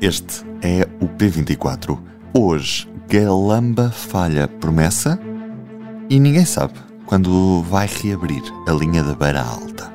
este é o P24. Hoje, Galamba falha promessa e ninguém sabe quando vai reabrir a linha da Beira Alta.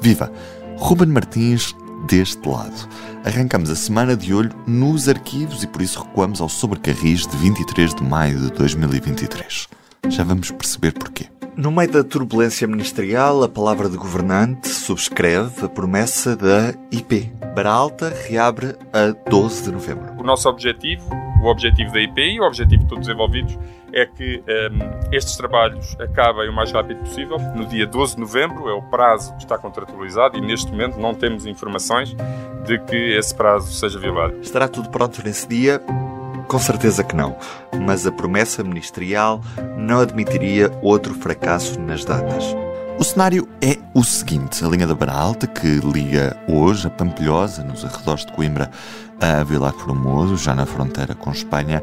Viva! Ruben Martins deste lado. Arrancamos a semana de olho nos arquivos e por isso recuamos ao sobrecarris de 23 de maio de 2023. Já vamos perceber porquê. No meio da turbulência ministerial, a palavra de governante subscreve a promessa da IP. Baralta reabre a 12 de novembro. O nosso objetivo, o objetivo da IP e o objetivo de todos os envolvidos é que um, estes trabalhos acabem o mais rápido possível. No dia 12 de novembro é o prazo que está contratualizado e neste momento não temos informações de que esse prazo seja violado. Estará tudo pronto nesse dia? Com certeza que não, mas a promessa ministerial não admitiria outro fracasso nas datas. O cenário é o seguinte: a linha da Barra Alta, que liga hoje a Pampilhosa, nos arredores de Coimbra, a Vilar Formoso, já na fronteira com Espanha,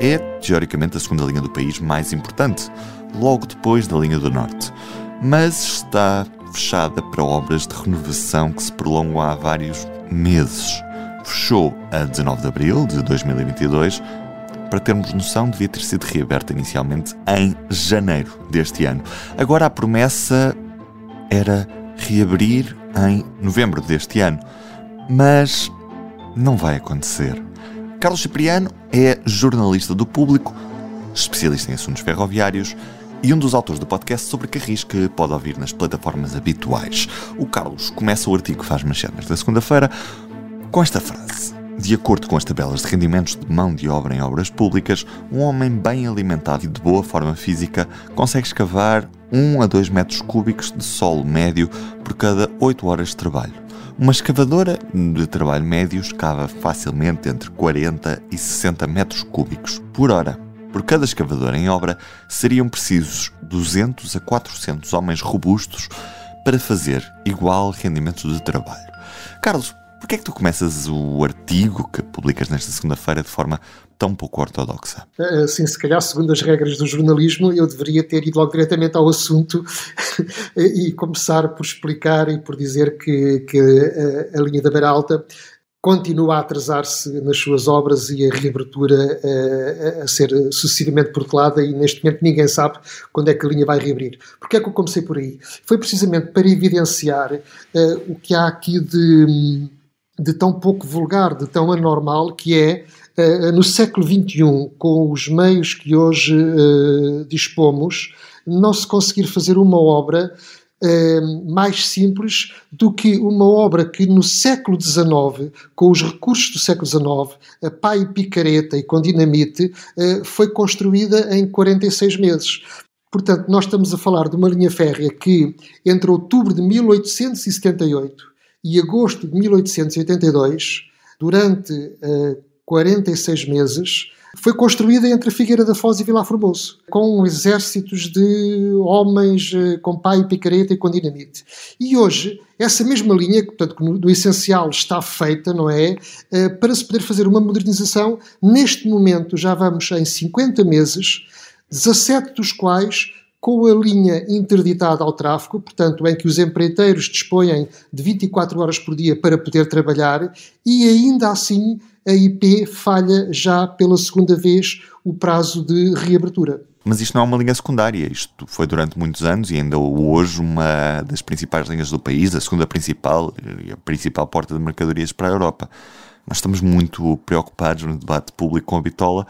é teoricamente a segunda linha do país mais importante, logo depois da linha do Norte. Mas está fechada para obras de renovação que se prolongam há vários meses fechou a 19 de abril de 2022. Para termos noção, devia ter sido reaberta inicialmente em janeiro deste ano. Agora a promessa era reabrir em novembro deste ano, mas não vai acontecer. Carlos Cipriano é jornalista do público, especialista em assuntos ferroviários e um dos autores do podcast sobre Carris que pode ouvir nas plataformas habituais. O Carlos começa o artigo que faz manchete nesta segunda-feira com esta frase. De acordo com as tabelas de rendimentos de mão de obra em obras públicas, um homem bem alimentado e de boa forma física consegue escavar 1 a 2 metros cúbicos de solo médio por cada 8 horas de trabalho. Uma escavadora de trabalho médio escava facilmente entre 40 e 60 metros cúbicos por hora. Por cada escavadora em obra, seriam precisos 200 a 400 homens robustos para fazer igual rendimento de trabalho. Carlos, Porquê é que tu começas o artigo que publicas nesta segunda-feira de forma tão pouco ortodoxa? Eh, sim, se calhar, segundo as regras do jornalismo, eu deveria ter ido logo diretamente ao assunto e começar por explicar e por dizer que, que a, eh, a linha da Beira Alta continua a atrasar-se nas suas obras e a reabertura a, eh, a, ser sucessivamente protelada e neste momento ninguém sabe quando é que a linha vai reabrir. Porquê é que eu comecei por aí? Foi precisamente para evidenciar uh, o que há aqui de de tão pouco vulgar, de tão anormal, que é uh, no século XXI, com os meios que hoje uh, dispomos, não se conseguir fazer uma obra uh, mais simples do que uma obra que no século XIX, com os recursos do século XIX, a pá e picareta e com dinamite, foi construída em 46 meses. Portanto, nós estamos a falar de uma linha férrea que, entre outubro de 1878 e agosto de 1882, durante uh, 46 meses, foi construída entre Figueira da Foz e Vila Formoso, com exércitos de homens uh, com pai picareta e com dinamite. E hoje, essa mesma linha, portanto, no, no essencial está feita, não é? Uh, para se poder fazer uma modernização, neste momento já vamos em 50 meses, 17 dos quais com a linha interditada ao tráfego, portanto, em que os empreiteiros dispõem de 24 horas por dia para poder trabalhar, e ainda assim a IP falha já pela segunda vez o prazo de reabertura. Mas isto não é uma linha secundária, isto foi durante muitos anos e ainda hoje uma das principais linhas do país, a segunda principal e a principal porta de mercadorias para a Europa. Nós estamos muito preocupados no debate público com a bitola,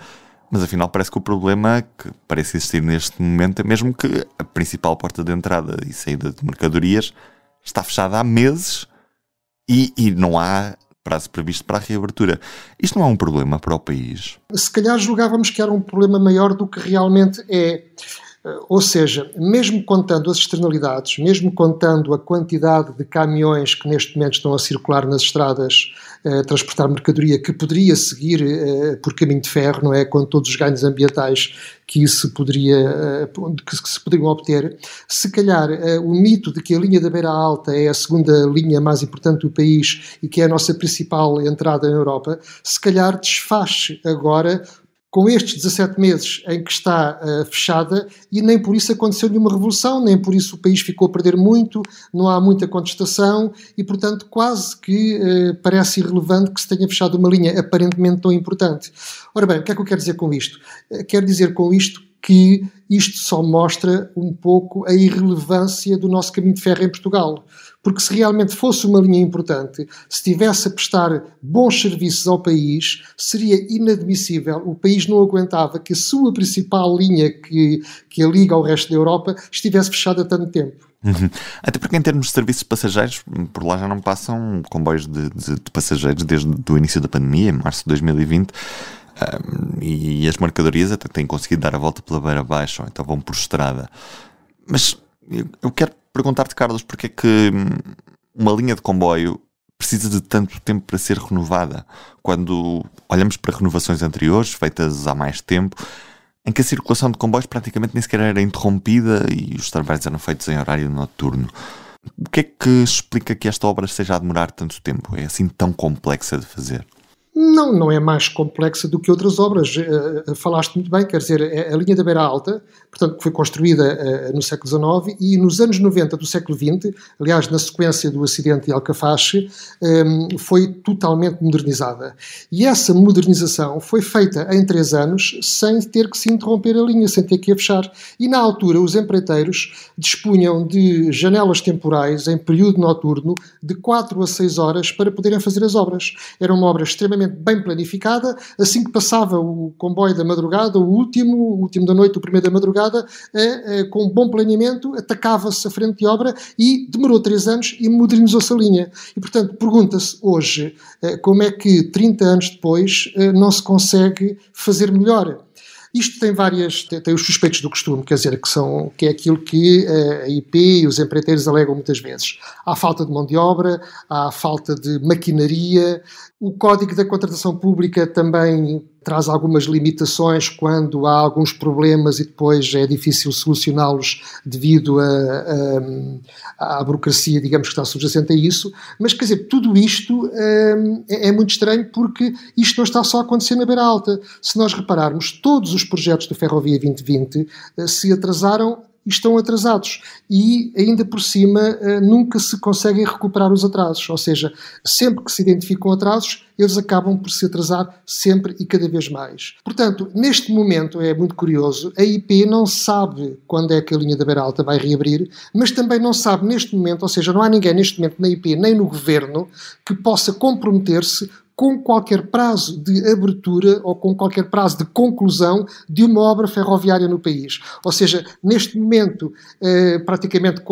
mas afinal parece que o problema que parece existir neste momento é mesmo que a principal porta de entrada e saída de mercadorias está fechada há meses e, e não há prazo previsto para a reabertura. Isto não é um problema para o país? Se calhar julgávamos que era um problema maior do que realmente é. Ou seja, mesmo contando as externalidades, mesmo contando a quantidade de caminhões que neste momento estão a circular nas estradas transportar mercadoria que poderia seguir por caminho de ferro, não é? Com todos os ganhos ambientais que isso poderia, que se poderiam obter, se calhar o mito de que a linha da Beira Alta é a segunda linha mais importante do país e que é a nossa principal entrada na Europa, se calhar desfaz agora com estes 17 meses em que está uh, fechada e nem por isso aconteceu nenhuma revolução, nem por isso o país ficou a perder muito, não há muita contestação e, portanto, quase que uh, parece irrelevante que se tenha fechado uma linha aparentemente tão importante. Ora bem, o que é que eu quero dizer com isto? Uh, quero dizer com isto que isto só mostra um pouco a irrelevância do nosso caminho de ferro em Portugal. Porque se realmente fosse uma linha importante, se tivesse a prestar bons serviços ao país, seria inadmissível. O país não aguentava que a sua principal linha que, que a liga ao resto da Europa estivesse fechada há tanto tempo. Uhum. Até porque, em termos de serviços de passageiros, por lá já não passam comboios de, de, de passageiros desde o início da pandemia, em março de 2020. Um, e as mercadorias até têm conseguido dar a volta pela beira abaixo, ou então vão por estrada. Mas eu quero perguntar-te, Carlos, porque é que hum, uma linha de comboio precisa de tanto tempo para ser renovada? Quando olhamos para renovações anteriores, feitas há mais tempo, em que a circulação de comboios praticamente nem sequer era interrompida e os trabalhos eram feitos em horário noturno. O que é que explica que esta obra esteja a demorar tanto tempo? É assim tão complexa de fazer? Não, não é mais complexa do que outras obras. Uh, falaste muito bem, quer dizer, é a linha da Beira Alta, portanto, que foi construída uh, no século XIX e nos anos 90 do século XX, aliás, na sequência do acidente de Alcafache, um, foi totalmente modernizada. E essa modernização foi feita em três anos sem ter que se interromper a linha, sem ter que a fechar. E na altura, os empreiteiros dispunham de janelas temporais em período noturno de 4 a 6 horas para poderem fazer as obras. Era uma obra extremamente bem planificada. Assim que passava o comboio da madrugada, o último, o último da noite, o primeiro da madrugada, eh, eh, com bom planeamento, atacava-se a frente de obra e demorou três anos e modernizou-se a linha. E, portanto, pergunta-se hoje eh, como é que 30 anos depois não se consegue fazer melhor. Isto tem várias, tem, tem, os suspeitos do costume, quer dizer, que, são, que é aquilo que a IP e os empreiteiros alegam muitas vezes. Há falta de mão de obra, há falta de maquinaria, o Código da Contratação Pública também traz algumas limitações quando há alguns problemas e depois é difícil solucioná-los devido à burocracia, digamos, que está subjacente a isso. Mas, quer dizer, tudo isto hum, é, é, muito estranho porque isto não está só a acontecer na Beira Alta. Se nós repararmos, todos os projetos do Ferrovia 2020 eh, se atrasaram estão atrasados e, ainda por cima, eh, nunca se conseguem recuperar os atrasos. Ou seja, sempre que se identificam atrasos, eles acabam por se atrasar sempre e cada vez mais. Portanto, neste momento é muito curioso, a IP não sabe quando é que a linha da Beira Alta vai reabrir, mas também não sabe neste momento, ou seja, não há ninguém neste momento na IP nem no governo que possa comprometer-se com qualquer prazo de abertura ou com qualquer prazo de conclusão de uma obra ferroviária no país. Ou seja, neste momento, eh, praticamente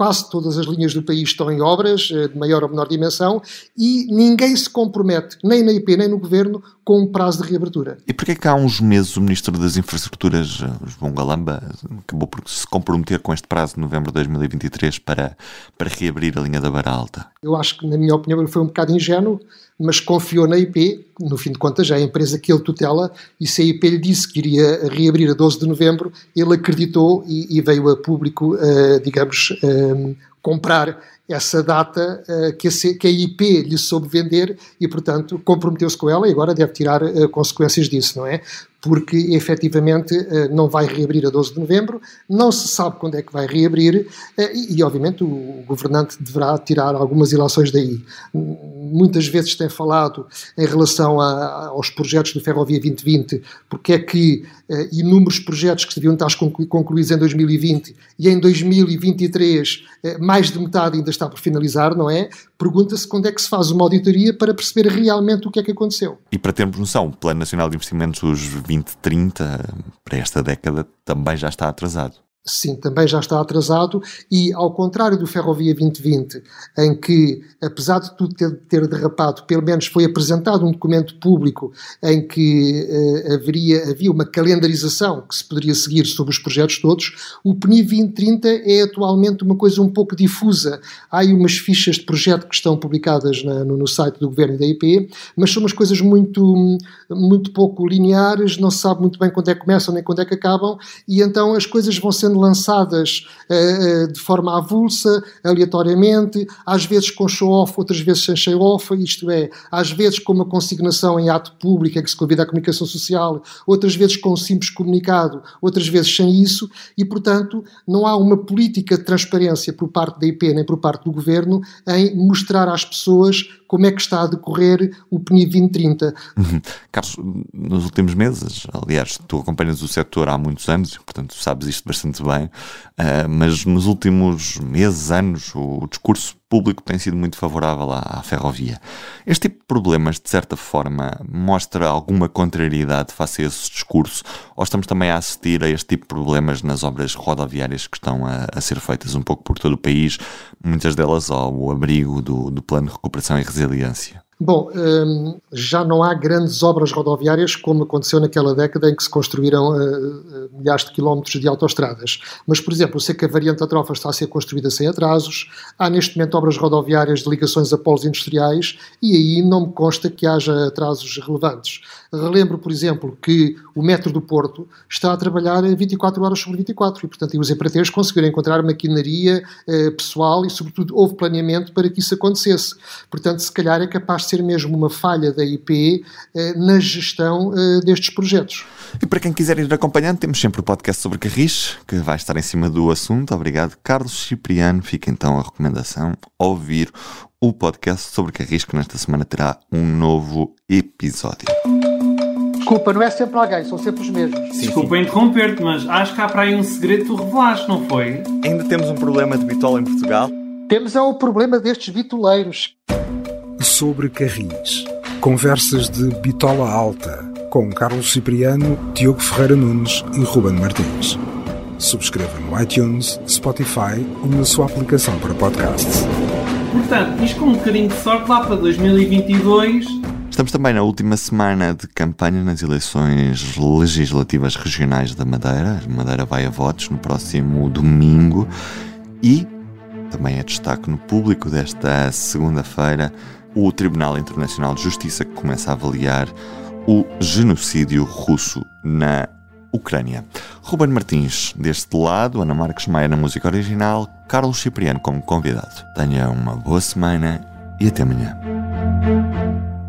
quase todas as linhas do país estão em obras, eh, de maior ou menor dimensão, e ninguém se compromete, nem na IP nem no Governo, com um prazo de reabertura. E porquê que há uns meses o Ministro das Infraestruturas, eh, João Galamba, acabou por se comprometer com este prazo de novembro de 2023 para, para reabrir a linha da Barra Alta? Eu acho que, na minha opinião, ele foi um bocado ingênuo, mas confiou na IP, no fim de contas, já é a empresa que ele tutela, e se a IP lhe disse que iria reabrir a 12 de novembro, ele acreditou e, e veio a público, uh, digamos, uh, comprar essa data uh, que, a, que, a, IP lhe soube vender e, portanto, comprometeu-se com ela e agora deve tirar uh, consequências disso, não é? Porque efetivamente uh, não vai reabrir a 12 de novembro, não se sabe quando é que vai reabrir e, e, obviamente, o, governante deverá tirar algumas ilações daí. Muitas vezes tem falado em relação a, aos projetos do Ferrovia 2020, porque é que inúmeros projetos que deviam estar concluídos em 2020 e em 2023 mais de metade ainda está por finalizar, não é? Pergunta-se quando é que se faz uma auditoria para perceber realmente o que é que aconteceu. E para termos noção, o Plano Nacional de Investimentos 2030 para esta década também já está atrasado. Sim, também já está atrasado e, ao contrário do Ferrovia 2020, em que, apesar de tudo ter, ter derrapado, pelo menos foi apresentado um documento público em que uh, haveria, havia uma calendarização que se poderia seguir sobre os projetos todos, o PNI 2030 é atualmente uma coisa um pouco difusa. Há aí umas fichas de projeto que estão publicadas na, no, no, site do Governo e da IP, mas são umas coisas muito, muito pouco lineares, não se sabe muito bem quando é que começam nem quando é que acabam, e então as coisas vão sendo lançadas uh, de forma avulsa, aleatoriamente, às vezes com show-off, outras vezes sem show-off, isto é, às vezes com uma consignação em ato público que se convida à comunicação social, outras vezes com um simples comunicado, outras vezes sem isso, e portanto não há uma política de transparência por parte da IP nem por parte do governo em mostrar às pessoas como é que está a decorrer o PNI 2030. Uhum. Carlos, nos últimos meses, aliás, tu acompanhas o setor há muitos anos, portanto sabes isto bastante bem, uh, mas nos últimos meses, anos, o discurso público tem sido muito favorável à, à, ferrovia. Este tipo de problemas, de certa forma, mostra alguma contrariedade face a esse discurso? Ou estamos também a assistir a este tipo de problemas nas obras rodoviárias que estão a, a ser feitas um pouco por todo o país, muitas delas ao abrigo do, do Plano de Recuperação e Resiliência? Bom, hum, já não há grandes obras rodoviárias como aconteceu naquela década em que se construíram eh, eh, milhares de quilómetros de autoestradas. Mas, por exemplo, sei que a variante da Trofa está a ser construída sem atrasos, há neste momento obras rodoviárias de ligações a polos industriais e aí não me consta que haja atrasos relevantes. Relembro, por exemplo, que o metro do Porto está a trabalhar 24 horas sobre 24 e, portanto, os empreiteiros conseguiram encontrar maquinaria eh, pessoal e, sobretudo, houve planeamento para que isso acontecesse. Portanto, se calhar é capaz de ser mesmo uma falha da IP eh, na gestão eh, destes projetos. E para quem quiser ir acompanhando, temos sempre o podcast sobre Carris, que vai estar em cima do assunto. Obrigado, Carlos Cipriano. Fica então a recomendação ouvir o podcast sobre Carris, que nesta semana terá um novo episódio. Desculpa, não é sempre alguém, são sempre os mesmos. Sim, Desculpa interromper-te, mas acho que há para aí um segredo que tu revelaste, não foi? Ainda temos um problema de bitola em Portugal? Temos é o problema destes bitoleiros sobre Carris. Conversas de Bitola Alta, com Carlos Cipriano, Diogo Ferreira Nunes e Ruben Martins. Subscreva no iTunes, Spotify ou na sua aplicação para podcasts. Portanto, isto com um bocadinho de sorte lá para 2022. Estamos também na última semana de campanha nas eleições legislativas regionais da Madeira. A Madeira vai a votos no próximo domingo e também é destaque no público desta segunda-feira o Tribunal Internacional de Justiça que começa a avaliar o genocídio russo na Ucrânia. Ruben Martins, deste lado, Ana Marques Maia na música original, Carlos Cipriano como convidado. Tenha uma boa semana e até amanhã.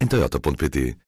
em toyota.pt